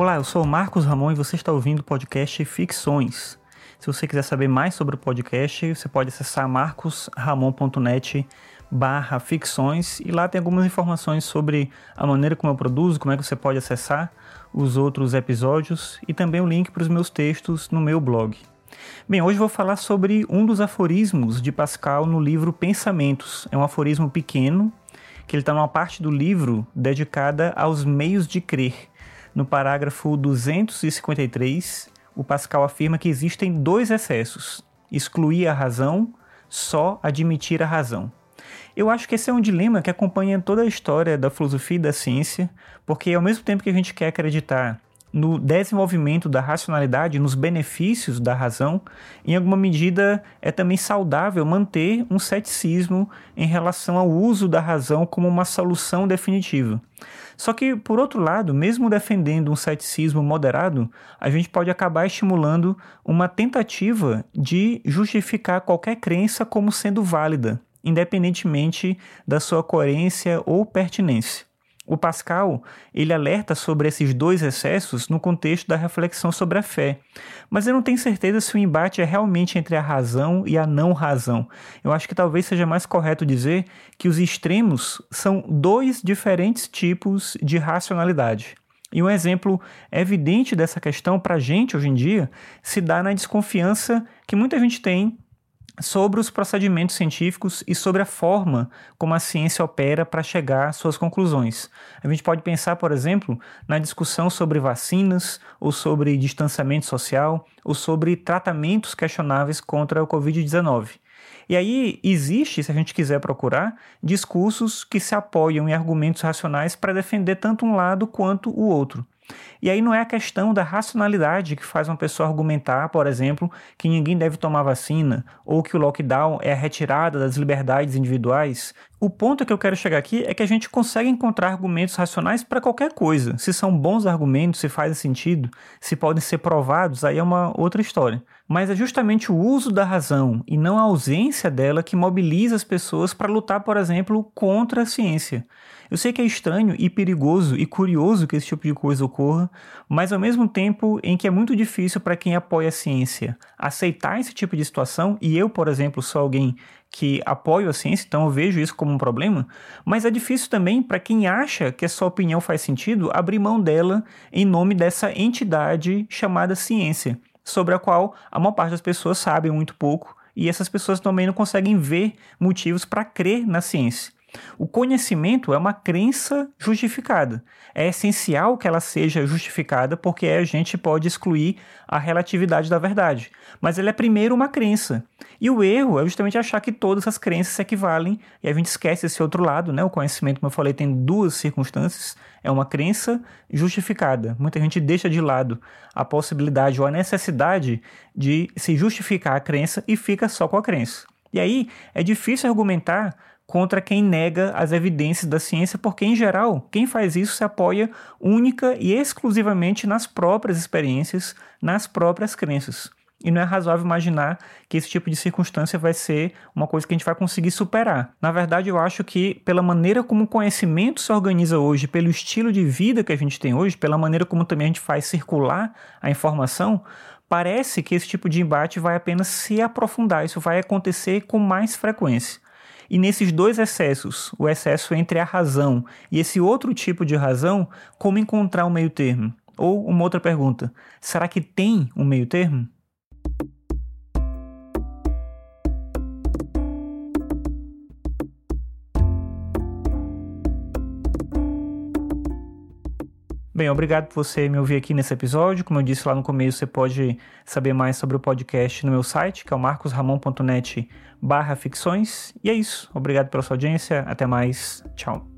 Olá, eu sou o Marcos Ramon e você está ouvindo o podcast Ficções. Se você quiser saber mais sobre o podcast, você pode acessar marcosramon.net barra ficções e lá tem algumas informações sobre a maneira como eu produzo, como é que você pode acessar os outros episódios e também o link para os meus textos no meu blog. Bem, hoje vou falar sobre um dos aforismos de Pascal no livro Pensamentos. É um aforismo pequeno, que ele está numa parte do livro dedicada aos meios de crer. No parágrafo 253, o Pascal afirma que existem dois excessos: excluir a razão, só admitir a razão. Eu acho que esse é um dilema que acompanha toda a história da filosofia e da ciência, porque ao mesmo tempo que a gente quer acreditar no desenvolvimento da racionalidade, nos benefícios da razão, em alguma medida é também saudável manter um ceticismo em relação ao uso da razão como uma solução definitiva. Só que, por outro lado, mesmo defendendo um ceticismo moderado, a gente pode acabar estimulando uma tentativa de justificar qualquer crença como sendo válida, independentemente da sua coerência ou pertinência. O Pascal, ele alerta sobre esses dois excessos no contexto da reflexão sobre a fé. Mas eu não tenho certeza se o embate é realmente entre a razão e a não razão. Eu acho que talvez seja mais correto dizer que os extremos são dois diferentes tipos de racionalidade. E um exemplo evidente dessa questão para a gente hoje em dia se dá na desconfiança que muita gente tem sobre os procedimentos científicos e sobre a forma como a ciência opera para chegar às suas conclusões. A gente pode pensar, por exemplo, na discussão sobre vacinas, ou sobre distanciamento social, ou sobre tratamentos questionáveis contra o Covid-19. E aí existe, se a gente quiser procurar, discursos que se apoiam em argumentos racionais para defender tanto um lado quanto o outro. E aí não é a questão da racionalidade que faz uma pessoa argumentar, por exemplo, que ninguém deve tomar vacina ou que o lockdown é a retirada das liberdades individuais. O ponto que eu quero chegar aqui é que a gente consegue encontrar argumentos racionais para qualquer coisa. Se são bons argumentos, se fazem sentido, se podem ser provados, aí é uma outra história. Mas é justamente o uso da razão e não a ausência dela que mobiliza as pessoas para lutar, por exemplo, contra a ciência. Eu sei que é estranho e perigoso e curioso que esse tipo de coisa ocorra, mas ao mesmo tempo em que é muito difícil para quem apoia a ciência aceitar esse tipo de situação, e eu, por exemplo, sou alguém que apoio a ciência, então eu vejo isso como um problema, mas é difícil também para quem acha que a sua opinião faz sentido abrir mão dela em nome dessa entidade chamada ciência, sobre a qual a maior parte das pessoas sabe muito pouco e essas pessoas também não conseguem ver motivos para crer na ciência. O conhecimento é uma crença justificada. É essencial que ela seja justificada porque a gente pode excluir a relatividade da verdade. Mas ela é primeiro uma crença. E o erro é justamente achar que todas as crenças se equivalem e a gente esquece esse outro lado, né? O conhecimento, como eu falei, tem duas circunstâncias. É uma crença justificada. Muita gente deixa de lado a possibilidade ou a necessidade de se justificar a crença e fica só com a crença. E aí é difícil argumentar contra quem nega as evidências da ciência, porque, em geral, quem faz isso se apoia única e exclusivamente nas próprias experiências, nas próprias crenças. E não é razoável imaginar que esse tipo de circunstância vai ser uma coisa que a gente vai conseguir superar. Na verdade, eu acho que, pela maneira como o conhecimento se organiza hoje, pelo estilo de vida que a gente tem hoje, pela maneira como também a gente faz circular a informação, parece que esse tipo de embate vai apenas se aprofundar. Isso vai acontecer com mais frequência. E nesses dois excessos, o excesso entre a razão e esse outro tipo de razão, como encontrar um meio termo? Ou uma outra pergunta: será que tem um meio termo? Bem, obrigado por você me ouvir aqui nesse episódio. Como eu disse lá no começo, você pode saber mais sobre o podcast no meu site, que é o marcosramon.net barra ficções. E é isso. Obrigado pela sua audiência. Até mais. Tchau.